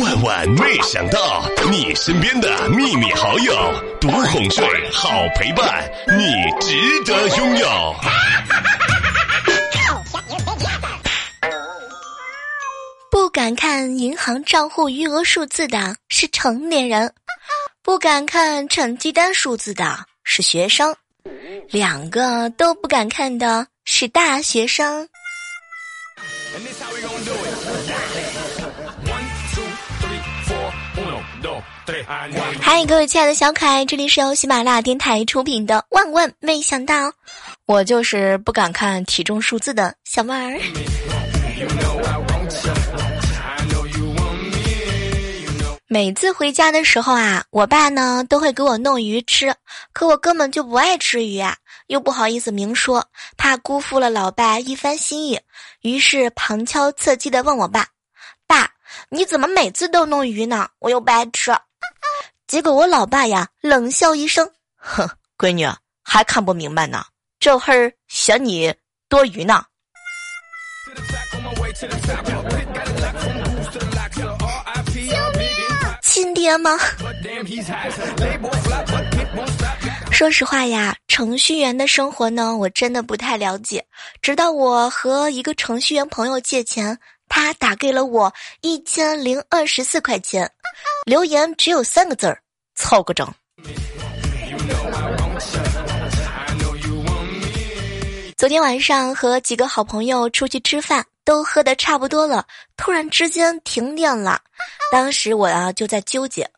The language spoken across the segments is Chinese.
万万没想到，你身边的秘密好友，独哄睡，好陪伴，你值得拥有。不敢看银行账户余额数字的是成年人，不敢看成绩单数字的是学生，两个都不敢看的是大学生。对嗨，各位亲爱的小可爱，这里是由喜马拉雅电台出品的《万万没想到》，我就是不敢看体重数字的小妹儿。每次回家的时候啊，我爸呢都会给我弄鱼吃，可我根本就不爱吃鱼啊，又不好意思明说，怕辜负了老爸一番心意，于是旁敲侧击的问我爸：“爸，你怎么每次都弄鱼呢？我又不爱吃。” 结果我老爸呀冷笑一声：“哼，闺女还看不明白呢，这会儿嫌你多余呢。”亲爹吗？说实话呀，程序员的生活呢，我真的不太了解。直到我和一个程序员朋友借钱，他打给了我一千零二十四块钱。留言只有三个字儿：凑个整。昨天晚上和几个好朋友出去吃饭，都喝的差不多了，突然之间停电了。当时我啊就在纠结，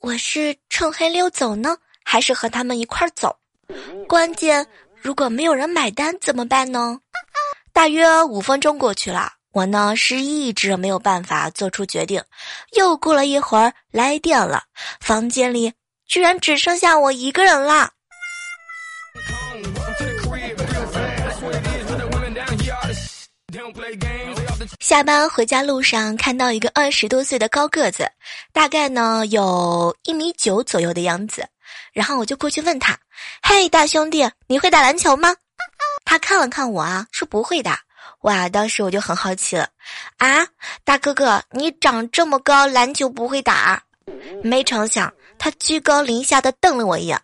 我是趁黑溜走呢，还是和他们一块儿走？关键如果没有人买单怎么办呢？大约五分钟过去了。我呢是一直没有办法做出决定，又过了一会儿来电了，房间里居然只剩下我一个人啦。下班回家路上看到一个二十多岁的高个子，大概呢有一米九左右的样子，然后我就过去问他：“嘿，大兄弟，你会打篮球吗？”他看了看我啊，说不会的。哇！当时我就很好奇了，啊，大哥哥，你长这么高，篮球不会打？没成想，他居高临下的瞪了我一眼。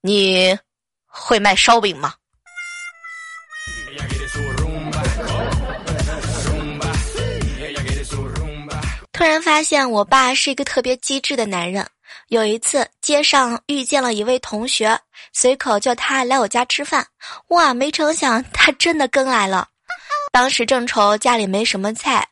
你会卖烧饼吗？突然发现我爸是一个特别机智的男人。有一次街上遇见了一位同学，随口叫他来我家吃饭。哇！没成想他真的跟来了。当时正愁家里没什么菜，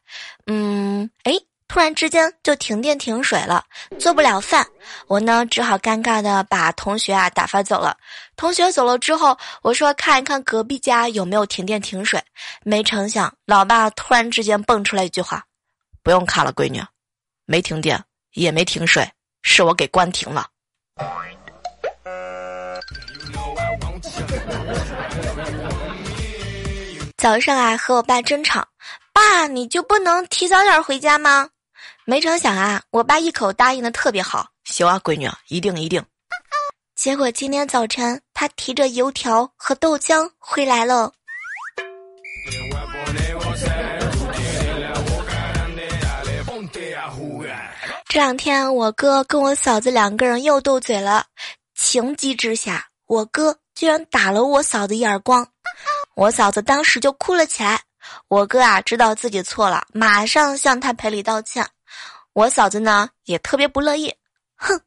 嗯，哎，突然之间就停电停水了，做不了饭，我呢只好尴尬的把同学啊打发走了。同学走了之后，我说看一看隔壁家有没有停电停水，没成想，老爸突然之间蹦出来一句话：“不用看了，闺女，没停电也没停水，是我给关停了。”早上啊，和我爸争吵，爸你就不能提早点回家吗？没成想啊，我爸一口答应的特别好，行啊，闺女，一定一定。结果今天早晨，他提着油条和豆浆回来了。这两天，我哥跟我嫂子两个人又斗嘴了，情急之下，我哥居然打了我嫂子一耳光。我嫂子当时就哭了起来，我哥啊知道自己错了，马上向他赔礼道歉。我嫂子呢也特别不乐意，哼，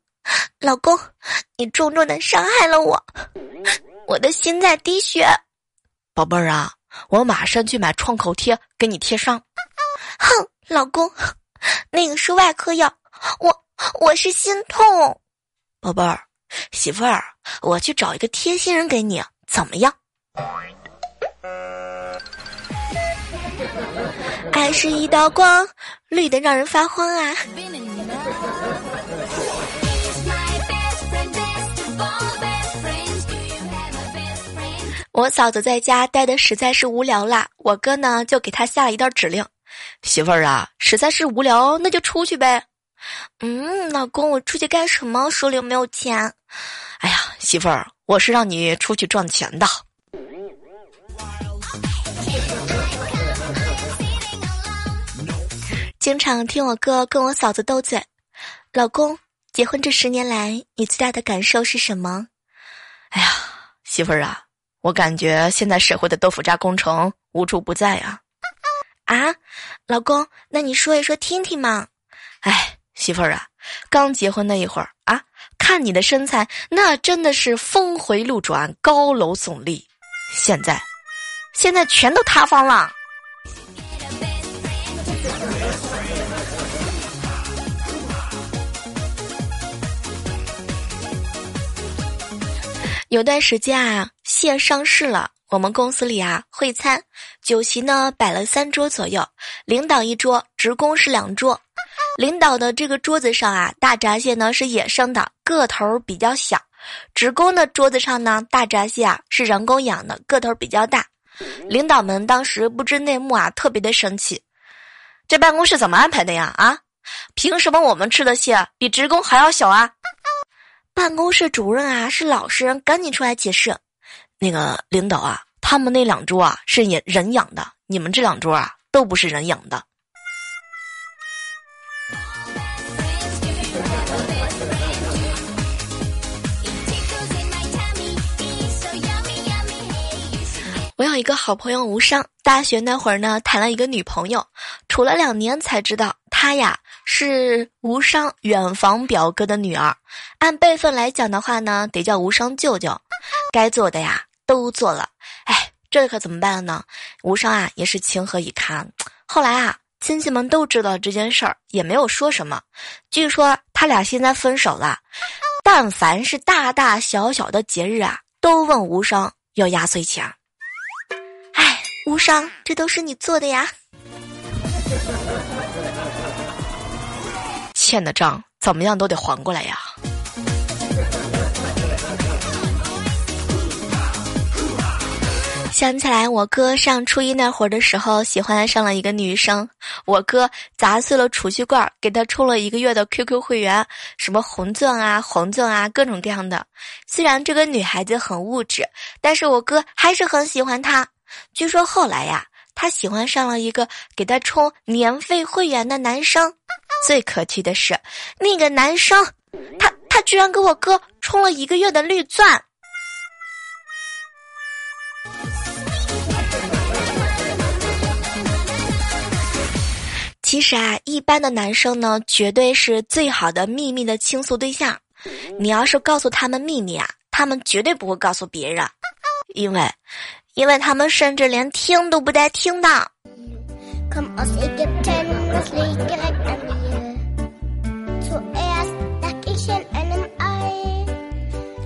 老公，你重重的伤害了我，我的心在滴血。宝贝儿啊，我马上去买创口贴给你贴上。哼，老公，那个是外科药，我我是心痛。宝贝儿，媳妇儿，我去找一个贴心人给你，怎么样？爱是一道光，绿的让人发慌啊！我嫂子在家待的实在是无聊啦，我哥呢就给她下了一道指令：媳妇儿啊，实在是无聊，那就出去呗。嗯，老公，我出去干什么？手里又没有钱。哎呀，媳妇儿，我是让你出去赚钱的。经常听我哥跟我嫂子斗嘴。老公，结婚这十年来，你最大的感受是什么？哎呀，媳妇儿啊，我感觉现在社会的豆腐渣工程无处不在呀。啊，老公，那你说一说听听嘛。哎，媳妇儿啊，刚结婚那一会儿啊，看你的身材，那真的是峰回路转、高楼耸立。现在，现在全都塌方了。有段时间啊，蟹上市了。我们公司里啊，会餐酒席呢摆了三桌左右，领导一桌，职工是两桌。领导的这个桌子上啊，大闸蟹呢是野生的，个头比较小；职工的桌子上呢，大闸蟹啊是人工养的，个头比较大。领导们当时不知内幕啊，特别的生气。这办公室怎么安排的呀？啊，凭什么我们吃的蟹比职工还要小啊？办公室主任啊是老实人，赶紧出来解释。那个领导啊，他们那两桌啊是人人养的，你们这两桌啊都不是人养的。我有一个好朋友吴商，大学那会儿呢谈了一个女朋友，处了两年才知道她呀。是无伤远房表哥的女儿，按辈分来讲的话呢，得叫无伤舅舅。该做的呀都做了，哎，这可怎么办呢？无伤啊也是情何以堪。后来啊，亲戚们都知道这件事儿，也没有说什么。据说他俩现在分手了，但凡是大大小小的节日啊，都问无伤要压岁钱。无伤，这都是你做的呀。欠的账怎么样都得还过来呀！想起来我哥上初一那会儿的时候，喜欢上了一个女生，我哥砸碎了储蓄罐，给他充了一个月的 QQ 会员，什么红钻啊、黄钻啊，各种各样的。虽然这个女孩子很物质，但是我哥还是很喜欢她。据说后来呀，他喜欢上了一个给他充年费会员的男生。最可气的是，那个男生，他他居然给我哥充了一个月的绿钻。其实啊，一般的男生呢，绝对是最好的秘密的倾诉对象。你要是告诉他们秘密啊，他们绝对不会告诉别人，因为，因为他们甚至连听都不带听的。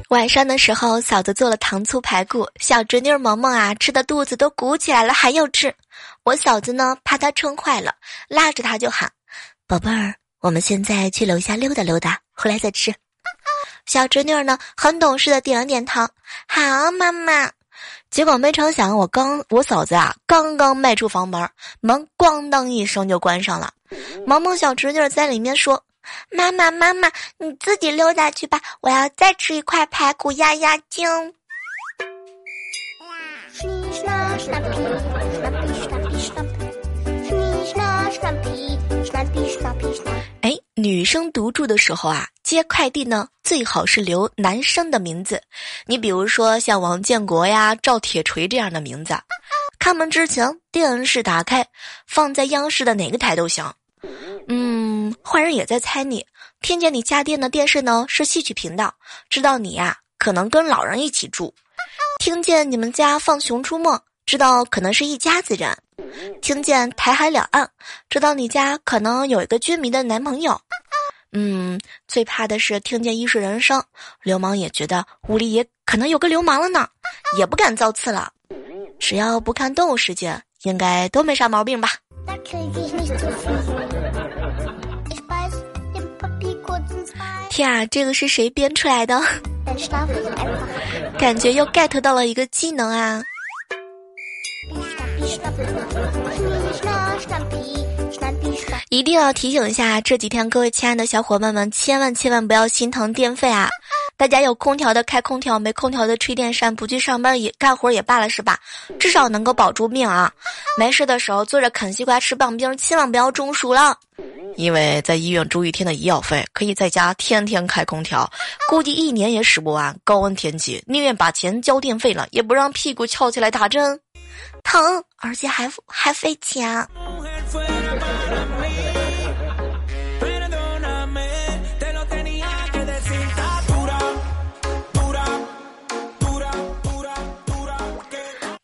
晚上的时候，嫂子做了糖醋排骨，小侄女萌萌啊吃的肚子都鼓起来了，还要吃。我嫂子呢怕她撑坏了，拉着她就喊：“宝贝儿，我们现在去楼下溜达溜达，回来再吃。”小侄女呢很懂事的点了点头：“好，妈妈。”结果没成想，我刚我嫂子啊刚刚迈出房门，门咣当一声就关上了。萌萌小侄女在里面说。妈妈，妈妈，你自己溜达去吧，我要再吃一块排骨压压惊。哎，女生独住的时候啊，接快递呢，最好是留男生的名字。你比如说像王建国呀、赵铁锤这样的名字。开门之前，电视打开，放在央视的哪个台都行。嗯，坏人也在猜你。听见你家电的电视呢是戏曲频道，知道你呀可能跟老人一起住。听见你们家放《熊出没》，知道可能是一家子人。听见台海两岸，知道你家可能有一个军迷的男朋友。嗯，最怕的是听见一世人生，流氓也觉得屋里也可能有个流氓了呢，也不敢造次了。只要不看动物世界，应该都没啥毛病吧。天啊，这个是谁编出来的？感觉又 get 到了一个技能啊！一定要提醒一下这几天各位亲爱的小伙伴们，千万千万不要心疼电费啊！大家有空调的开空调，没空调的吹电扇，不去上班也干活也罢了，是吧？至少能够保住命啊！没事的时候坐着啃西瓜吃棒冰，千万不要中暑了。因为在医院住一天的医药费，可以在家天天开空调，估计一年也使不完。高温天气，宁愿把钱交电费了，也不让屁股翘起来打针，疼，而且还还费钱。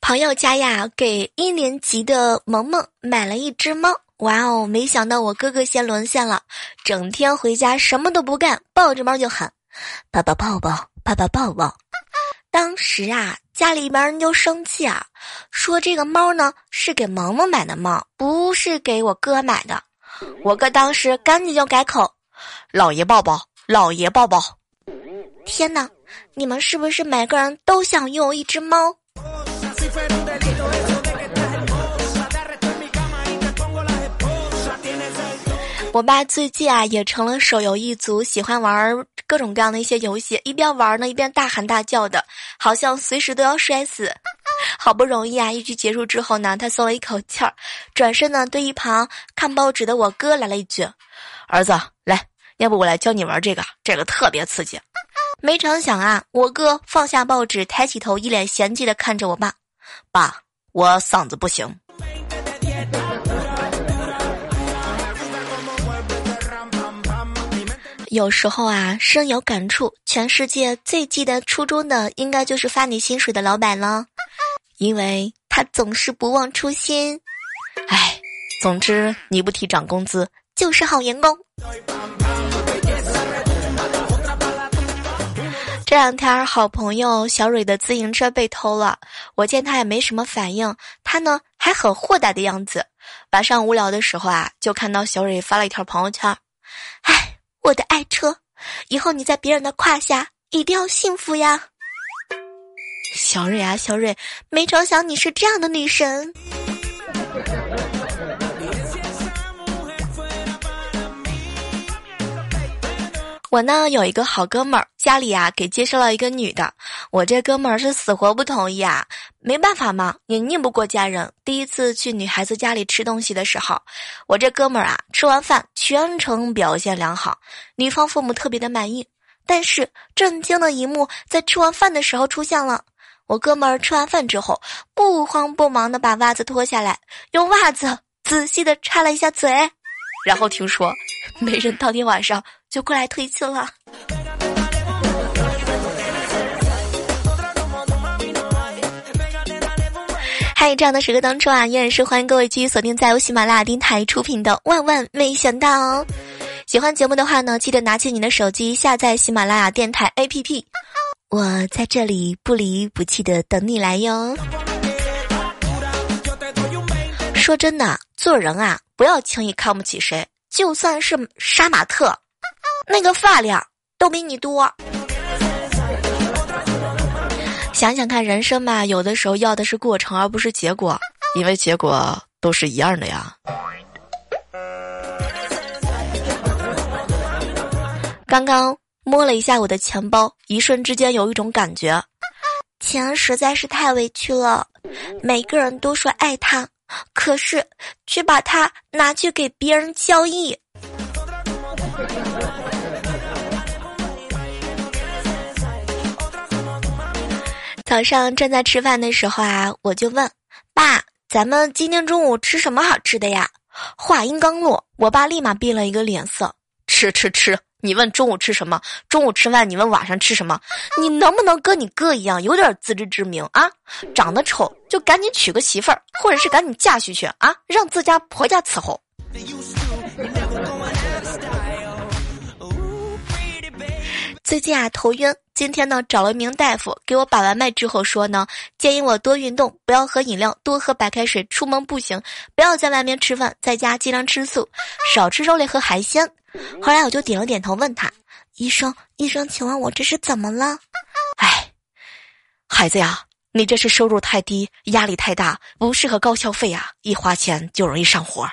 朋友家呀，给一年级的萌萌买了一只猫。哇哦，没想到我哥哥先沦陷了，整天回家什么都不干，抱着猫就喊：“爸爸抱抱，爸爸抱抱。”当时啊，家里边人就生气啊，说这个猫呢是给萌萌买的猫，不是给我哥买的。我哥当时赶紧就改口：“老爷抱抱，老爷抱抱。”天哪，你们是不是每个人都想拥有一只猫？我爸最近啊也成了手游一族，喜欢玩各种各样的一些游戏，一边玩呢一边大喊大叫的，好像随时都要摔死。好不容易啊，一局结束之后呢，他松了一口气儿，转身呢对一旁看报纸的我哥来了一句：“儿子，来，要不我来教你玩这个，这个特别刺激。”没成想啊，我哥放下报纸，抬起头，一脸嫌弃的看着我爸：“爸，我嗓子不行。”有时候啊，深有感触。全世界最记得初衷的，应该就是发你薪水的老板了，因为他总是不忘初心。唉，总之你不提涨工资就是好员工。这两天，好朋友小蕊的自行车被偷了，我见他也没什么反应，他呢还很豁达的样子。晚上无聊的时候啊，就看到小蕊发了一条朋友圈，唉。我的爱车，以后你在别人的胯下一定要幸福呀，小蕊啊，小蕊，没成想你是这样的女神。我呢有一个好哥们儿，家里啊给介绍了一个女的，我这哥们儿是死活不同意啊，没办法嘛，也拧不过家人。第一次去女孩子家里吃东西的时候，我这哥们儿啊吃完饭全程表现良好，女方父母特别的满意。但是震惊的一幕在吃完饭的时候出现了，我哥们儿吃完饭之后不慌不忙的把袜子脱下来，用袜子仔细的擦了一下嘴，然后听说没人当天晚上。就过来推亲了。嗨，这样的时刻当中啊，依然是欢迎各位继续锁定在由喜马拉雅电台出品的《万万没想到》。哦喜欢节目的话呢，记得拿起你的手机下载喜马拉雅电台 APP。我在这里不离不弃的等你来哟。说真的，做人啊，不要轻易看不起谁，就算是杀马特。那个发量都比你多，想想看，人生嘛，有的时候要的是过程，而不是结果，因为结果都是一样的呀。刚刚摸了一下我的钱包，一瞬之间有一种感觉，钱实在是太委屈了。每个人都说爱他，可是却把它拿去给别人交易。早上正在吃饭的时候啊，我就问爸：“咱们今天中午吃什么好吃的呀？”话音刚落，我爸立马变了一个脸色：“吃吃吃！你问中午吃什么？中午吃饭，你问晚上吃什么？你能不能跟你哥一样有点自知之明啊？长得丑就赶紧娶个媳妇儿，或者是赶紧嫁出去啊，让自家婆家伺候。”最近啊头晕，今天呢找了一名大夫给我把完脉之后说呢，建议我多运动，不要喝饮料，多喝白开水，出门步行，不要在外面吃饭，在家尽量吃素，少吃肉类和海鲜。后来我就点了点头，问他：“医生，医生，请问我这是怎么了？”哎，孩子呀，你这是收入太低，压力太大，不适合高消费啊，一花钱就容易上火。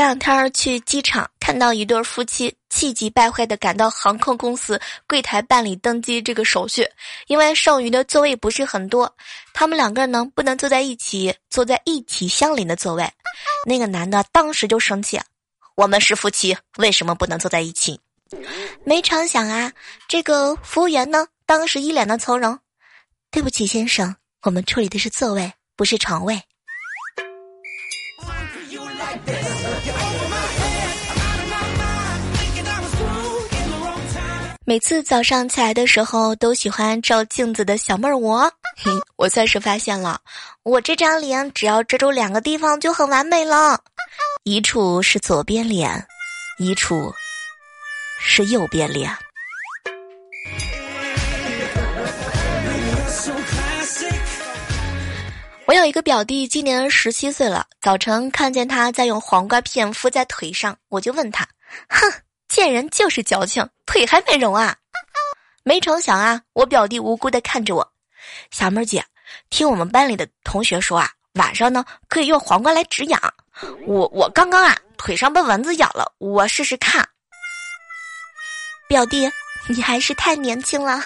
前两天去机场，看到一对夫妻气急败坏的赶到航空公司柜台办理登机这个手续，因为剩余的座位不是很多，他们两个人呢不能坐在一起，坐在一起相邻的座位。那个男的当时就生气：“我们是夫妻，为什么不能坐在一起？”没成想啊，这个服务员呢当时一脸的从容：“对不起，先生，我们处理的是座位，不是床位。”每次早上起来的时候，都喜欢照镜子的小妹儿我，嘿，我算是发现了，我这张脸只要遮住两个地方就很完美了，一处是左边脸，一处是右边脸。有一个表弟，今年十七岁了，早晨看见他在用黄瓜片敷在腿上，我就问他，哼。见人就是矫情，腿还没融啊！没成想啊，我表弟无辜的看着我，小妹姐，听我们班里的同学说啊，晚上呢可以用黄瓜来止痒。我我刚刚啊腿上被蚊子咬了，我试试看。表弟，你还是太年轻了。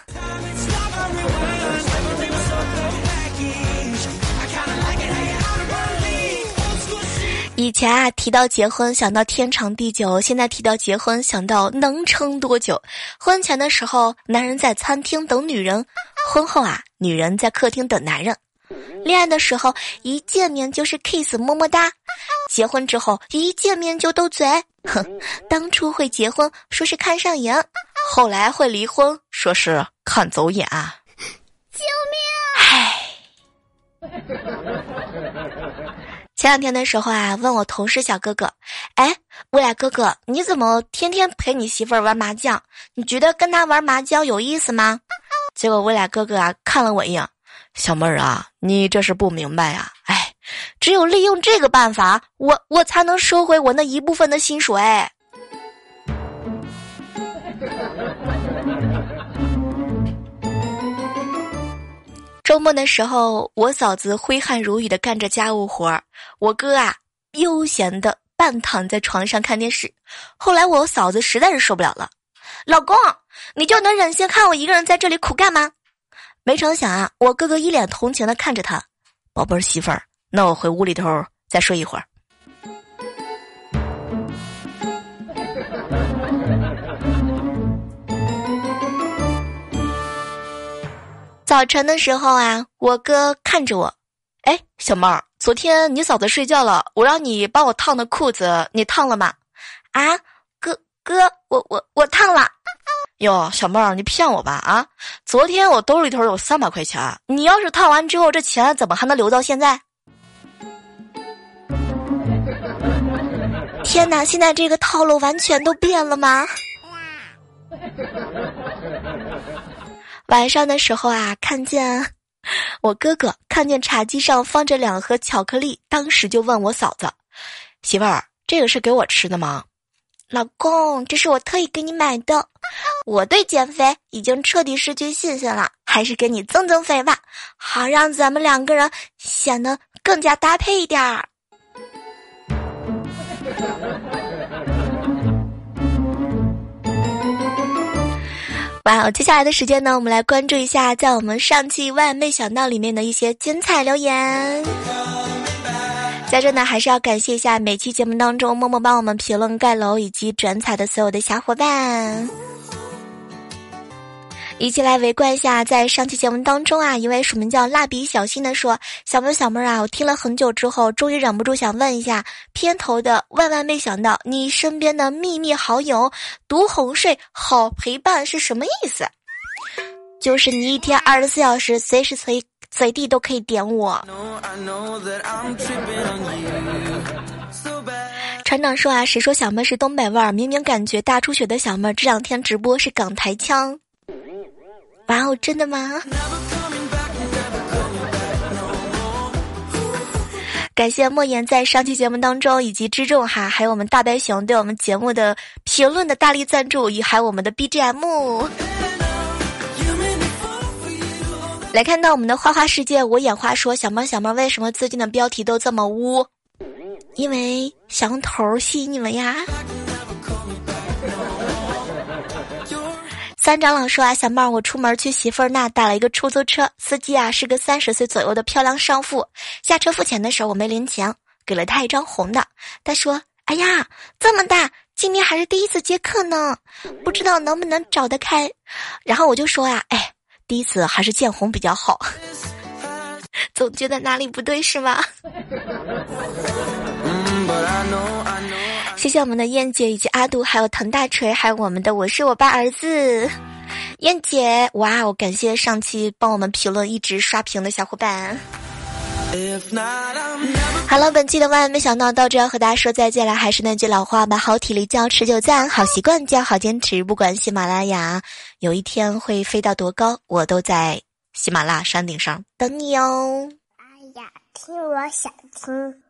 以前啊，提到结婚想到天长地久，现在提到结婚想到能撑多久。婚前的时候，男人在餐厅等女人；婚后啊，女人在客厅等男人。恋爱的时候一见面就是 kiss 么么哒，结婚之后一见面就斗嘴。哼，当初会结婚说是看上眼，后来会离婚说是看走眼。救命！唉。前两天的时候啊，问我同事小哥哥，哎，未来哥哥，你怎么天天陪你媳妇儿玩麻将？你觉得跟他玩麻将有意思吗？结果未来哥哥啊看了我一眼，小妹儿啊，你这是不明白呀，哎，只有利用这个办法，我我才能收回我那一部分的薪水。周末的时候，我嫂子挥汗如雨的干着家务活儿，我哥啊悠闲的半躺在床上看电视。后来我嫂子实在是受不了了，老公，你就能忍心看我一个人在这里苦干吗？没成想啊，我哥哥一脸同情的看着他，宝贝儿媳妇儿，那我回屋里头再睡一会儿。早晨的时候啊，我哥看着我，哎，小妹儿，昨天你嫂子睡觉了，我让你帮我烫的裤子，你烫了吗？啊，哥哥，我我我烫了。哟，小妹儿，你骗我吧？啊，昨天我兜里头有三百块钱，你要是烫完之后，这钱怎么还能留到现在？天哪，现在这个套路完全都变了吗？晚上的时候啊，看见我哥哥看见茶几上放着两盒巧克力，当时就问我嫂子：“媳妇儿，这个是给我吃的吗？”老公，这是我特意给你买的。我对减肥已经彻底失去信心了，还是给你增增肥吧，好让咱们两个人显得更加搭配一点儿。哇哦，接下来的时间呢，我们来关注一下在我们上期万万没想到里面的一些精彩留言。在这呢，还是要感谢一下每期节目当中默默帮我们评论盖楼以及转彩的所有的小伙伴。一起来围观一下，在上期节目当中啊，一位署名叫蜡笔小新的说：“小妹小妹啊，我听了很久之后，终于忍不住想问一下，片头的万万没想到，你身边的秘密好友独哄睡好陪伴是什么意思？就是你一天二十四小时，随时随随地都可以点我。”船长说啊，谁说小妹是东北味儿？明明感觉大出血的小妹这两天直播是港台腔。哇哦，真的吗？感谢莫言在上期节目当中以及之众哈，还有我们大白熊对我们节目的评论的大力赞助，以还有我们的 BGM。来看到我们的花花世界，我眼花说小猫小猫，为什么最近的标题都这么污？因为想用头吸引你们呀。三长老说啊，小妹儿，我出门去媳妇儿那打了一个出租车，司机啊是个三十岁左右的漂亮少妇。下车付钱的时候我没零钱，给了他一张红的。他说：“哎呀，这么大，今天还是第一次接客呢，不知道能不能找得开。”然后我就说呀：“哎，第一次还是见红比较好，总觉得哪里不对是吗？”谢谢我们的燕姐以及阿杜，还有滕大锤，还有我们的我是我爸儿子，燕姐，哇！哦感谢上期帮我们评论一直刷屏的小伙伴。好了，本期的万万没想到到这要和大家说再见了，还是那句老话吧，好体力就要持久战，好习惯就要好坚持。不管喜马拉雅有一天会飞到多高，我都在喜马拉雅山顶上等你哦。哎呀，听我想听。